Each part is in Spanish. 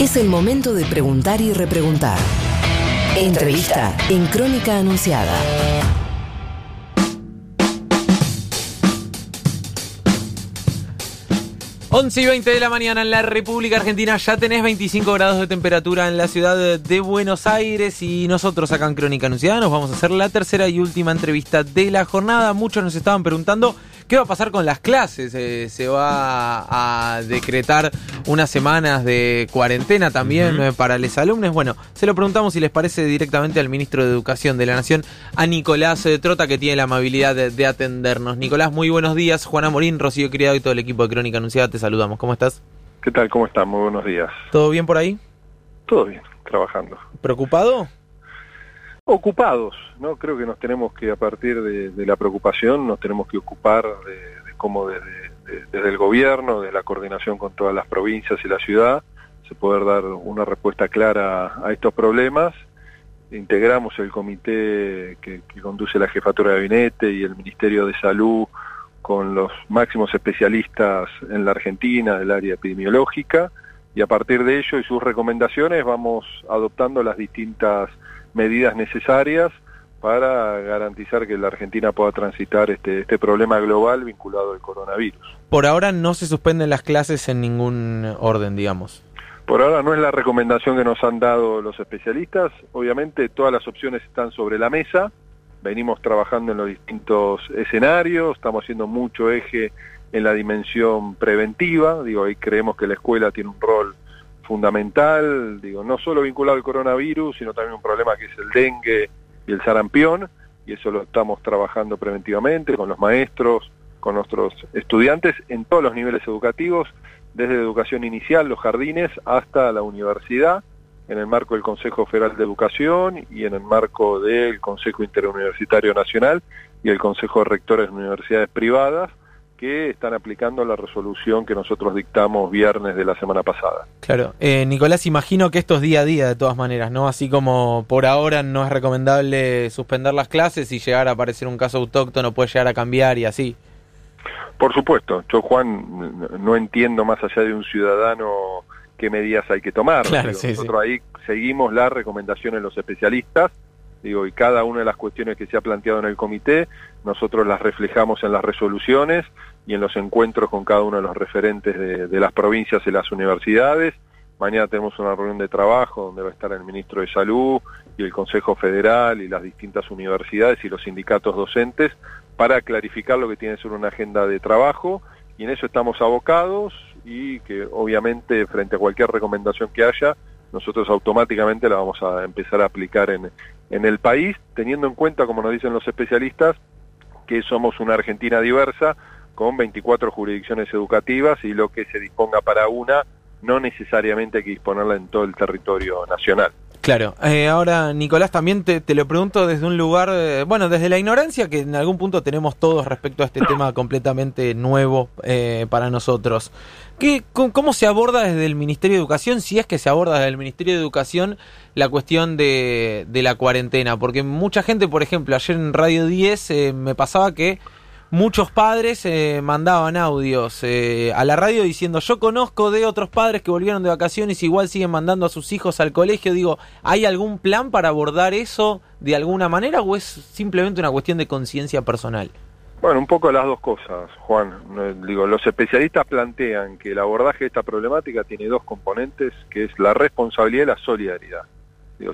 Es el momento de preguntar y repreguntar. Entrevista en Crónica Anunciada. 11 y 20 de la mañana en la República Argentina. Ya tenés 25 grados de temperatura en la ciudad de Buenos Aires y nosotros acá en Crónica Anunciada nos vamos a hacer la tercera y última entrevista de la jornada. Muchos nos estaban preguntando qué va a pasar con las clases. Eh, se va a decretar unas semanas de cuarentena también eh, para los alumnos. Bueno, se lo preguntamos si les parece directamente al ministro de Educación de la Nación, a Nicolás eh, Trota, que tiene la amabilidad de, de atendernos. Nicolás, muy buenos días. Juana Morín, Rocío Criado y todo el equipo de Crónica Anunciada te saludamos. ¿Cómo estás? ¿Qué tal? ¿Cómo estás? Muy buenos días. ¿Todo bien por ahí? Todo bien, trabajando. ¿Preocupado? Ocupados, ¿no? Creo que nos tenemos que, a partir de, la preocupación, nos tenemos que ocupar de, cómo desde, el gobierno, de la coordinación con todas las provincias y la ciudad, se poder dar una respuesta clara a estos problemas. Integramos el comité que, que conduce la jefatura de gabinete y el Ministerio de Salud con los máximos especialistas en la Argentina del área epidemiológica y a partir de ello y sus recomendaciones vamos adoptando las distintas medidas necesarias para garantizar que la Argentina pueda transitar este, este problema global vinculado al coronavirus. Por ahora no se suspenden las clases en ningún orden, digamos. Por ahora no es la recomendación que nos han dado los especialistas. Obviamente todas las opciones están sobre la mesa venimos trabajando en los distintos escenarios, estamos haciendo mucho eje en la dimensión preventiva, digo, ahí creemos que la escuela tiene un rol fundamental, digo, no solo vinculado al coronavirus, sino también un problema que es el dengue y el sarampión, y eso lo estamos trabajando preventivamente con los maestros, con nuestros estudiantes en todos los niveles educativos, desde educación inicial, los jardines, hasta la universidad, en el marco del Consejo Federal de Educación y en el marco del Consejo Interuniversitario Nacional y el Consejo de Rectores de Universidades Privadas, que están aplicando la resolución que nosotros dictamos viernes de la semana pasada. Claro, eh, Nicolás, imagino que esto es día a día de todas maneras, ¿no? Así como por ahora no es recomendable suspender las clases y llegar a aparecer un caso autóctono puede llegar a cambiar y así. Por supuesto, yo Juan no entiendo más allá de un ciudadano qué medidas hay que tomar. nosotros ahí seguimos las recomendaciones de los especialistas, digo, y cada una de las cuestiones que se ha planteado en el comité, nosotros las reflejamos en las resoluciones y en los encuentros con cada uno de los referentes de, las provincias y las universidades. Mañana tenemos una reunión de trabajo donde va a estar el ministro de Salud y el Consejo Federal y las distintas universidades y los sindicatos docentes para clarificar lo que tiene que ser una agenda de trabajo y en eso estamos abocados y que obviamente frente a cualquier recomendación que haya, nosotros automáticamente la vamos a empezar a aplicar en, en el país, teniendo en cuenta, como nos dicen los especialistas, que somos una Argentina diversa con 24 jurisdicciones educativas y lo que se disponga para una no necesariamente hay que disponerla en todo el territorio nacional. Claro, eh, ahora Nicolás también te, lo pregunto desde un lugar, eh, bueno, desde la ignorancia que en algún punto tenemos todos respecto a este tema completamente nuevo eh, para nosotros. ¿Qué, cómo, se aborda desde el Ministerio de Educación, si es que se aborda desde el Ministerio de Educación la cuestión de, de la cuarentena? Porque mucha gente, por ejemplo, ayer en Radio 10 me pasaba que muchos padres eh, mandaban audios eh, a la radio diciendo yo conozco de otros padres que volvieron de vacaciones y igual siguen mandando a sus hijos al colegio. Digo, ¿hay algún plan para abordar eso de alguna manera o es simplemente una cuestión de conciencia personal? Bueno, un poco las dos cosas, Juan. Digo, los especialistas plantean que el abordaje de esta problemática tiene dos componentes, que es la responsabilidad y la solidaridad.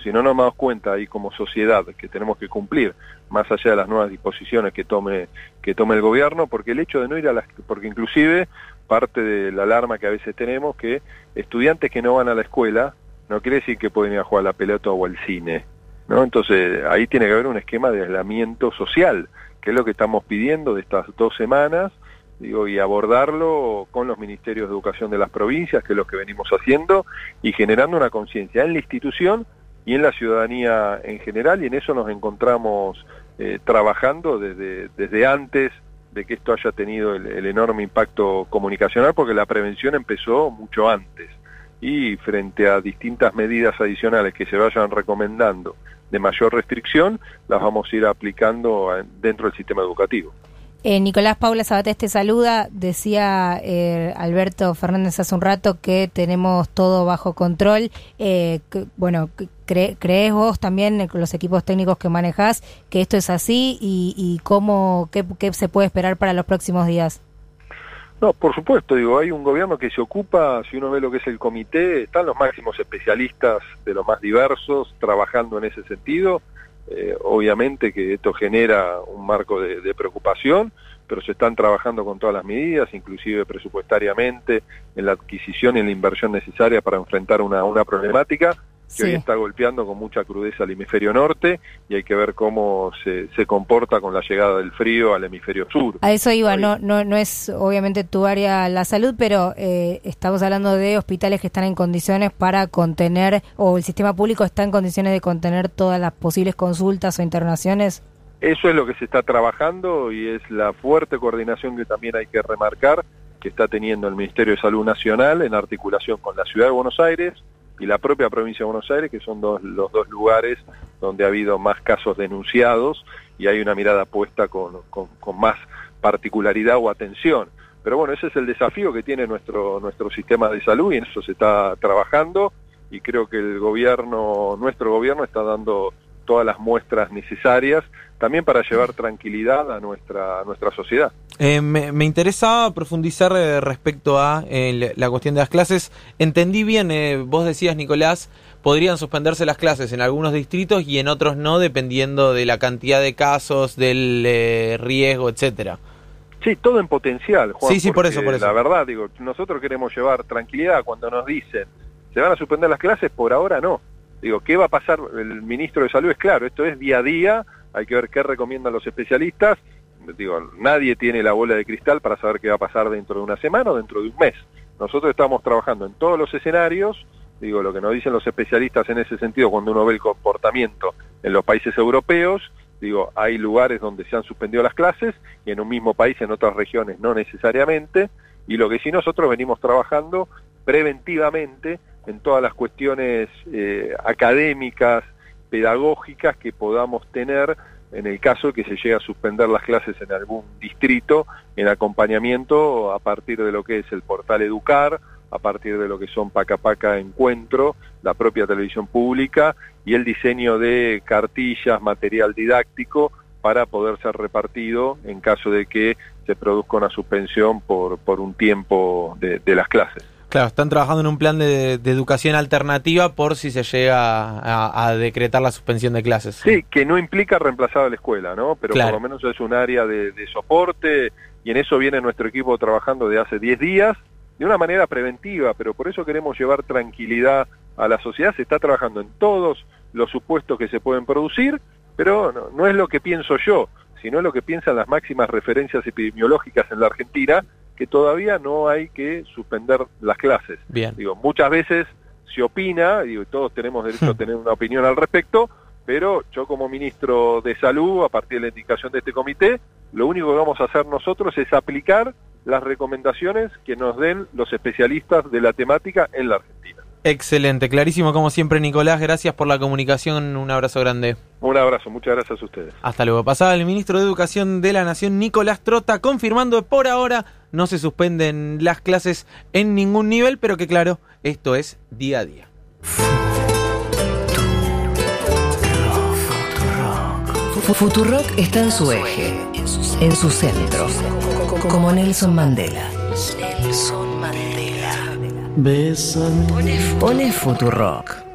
Si no nos damos cuenta ahí como sociedad que tenemos que cumplir, más allá de las nuevas disposiciones que tome, que tome el gobierno, porque el hecho de no ir a las, porque inclusive parte de la alarma que a veces tenemos que estudiantes que no van a la escuela no quiere decir que pueden ir a jugar a la pelota o al cine, ¿no? Entonces ahí tiene que haber un esquema de aislamiento social, que es lo que estamos pidiendo de estas dos semanas, digo, y abordarlo con los ministerios de educación de las provincias, que es lo que venimos haciendo, y generando una conciencia en la institución y en la ciudadanía en general, y en eso nos encontramos eh, trabajando desde, desde antes de que esto haya tenido el, enorme impacto comunicacional, porque la prevención empezó mucho antes. Y frente a distintas medidas adicionales que se vayan recomendando de mayor restricción, las vamos a ir aplicando dentro del sistema educativo. Eh, Nicolás Paula Sabatés te saluda. Decía eh, Alberto Fernández hace un rato que tenemos todo bajo control. Eh, bueno, ¿crees vos también los equipos técnicos que manejás que esto es así y, cómo, qué, qué se puede esperar para los próximos días? No, por supuesto, digo, hay un gobierno que se ocupa, si uno ve lo que es el comité, están los máximos especialistas de los más diversos trabajando en ese sentido. Eh, obviamente que esto genera un marco de, preocupación, pero se están trabajando con todas las medidas, inclusive presupuestariamente, en la adquisición y la inversión necesaria para enfrentar una, una problemática que hoy está golpeando con mucha crudeza al hemisferio norte y hay que ver cómo se, se comporta con la llegada del frío al hemisferio sur. A eso iba, no, no, no es obviamente tu área la salud, pero eh, estamos hablando de hospitales que están en condiciones para contener, o el sistema público está en condiciones de contener todas las posibles consultas o internaciones. Eso es lo que se está trabajando y es la fuerte coordinación que también hay que remarcar que está teniendo el Ministerio de Salud Nacional en articulación con la Ciudad de Buenos Aires, y la propia provincia de Buenos Aires, que son dos, los dos lugares donde ha habido más casos denunciados y hay una mirada puesta con, con, más particularidad o atención. Pero bueno, ese es el desafío que tiene nuestro, nuestro sistema de salud y en eso se está trabajando y creo que el gobierno, nuestro gobierno está dando todas las muestras necesarias también para llevar tranquilidad a nuestra, a nuestra sociedad. Eh, me, me, interesa profundizar eh, respecto a eh, la cuestión de las clases. Entendí bien, vos decías, Nicolás, podrían suspenderse las clases en algunos distritos y en otros no, dependiendo de la cantidad de casos, del riesgo, etcétera. Sí, todo en potencial, Juan. Sí, sí, por eso, por eso. La verdad, digo, nosotros queremos llevar tranquilidad cuando nos dicen, ¿se van a suspender las clases? Por ahora no. Digo, ¿qué va a pasar? El ministro de Salud es claro, esto es día a día, hay que ver qué recomiendan los especialistas. Digo, nadie tiene la bola de cristal para saber qué va a pasar dentro de una semana o dentro de un mes. Nosotros estamos trabajando en todos los escenarios, digo, lo que nos dicen los especialistas en ese sentido cuando uno ve el comportamiento en los países europeos, digo, hay lugares donde se han suspendido las clases y en un mismo país, en otras regiones no necesariamente, y lo que sí nosotros venimos trabajando preventivamente en todas las cuestiones eh, académicas, pedagógicas que podamos tener en el caso de que se llegue a suspender las clases en algún distrito, en acompañamiento a partir de lo que es el portal Educar, a partir de lo que son Paca Paca Encuentro, la propia televisión pública y el diseño de cartillas, material didáctico para poder ser repartido en caso de que se produzca una suspensión por, por un tiempo de las clases. Claro, están trabajando en un plan de, educación alternativa por si se llega a, decretar la suspensión de clases. Sí, que no implica reemplazar a la escuela, ¿no? Pero por lo menos es un área de, soporte y en eso viene nuestro equipo trabajando de hace 10 días de una manera preventiva, pero por eso queremos llevar tranquilidad a la sociedad. Se está trabajando en todos los supuestos que se pueden producir, pero no, no es lo que pienso yo, sino lo que piensan las máximas referencias epidemiológicas en la Argentina que todavía no hay que suspender las clases. Bien. Digo, muchas veces se opina, y todos tenemos derecho a tener una opinión al respecto, pero yo como ministro de Salud, a partir de la indicación de este comité, lo único que vamos a hacer nosotros es aplicar las recomendaciones que nos den los especialistas de la temática en la Argentina. Excelente, clarísimo como siempre Nicolás, gracias por la comunicación, un abrazo grande. Un abrazo, muchas gracias a ustedes. Hasta luego. Pasaba el ministro de Educación de la Nación, Nicolás Trota, confirmando que por ahora no se suspenden las clases en ningún nivel, pero que claro, esto es día a día. Futurock está en su eje, en su centro, como Nelson Mandela. Mandela. Pone.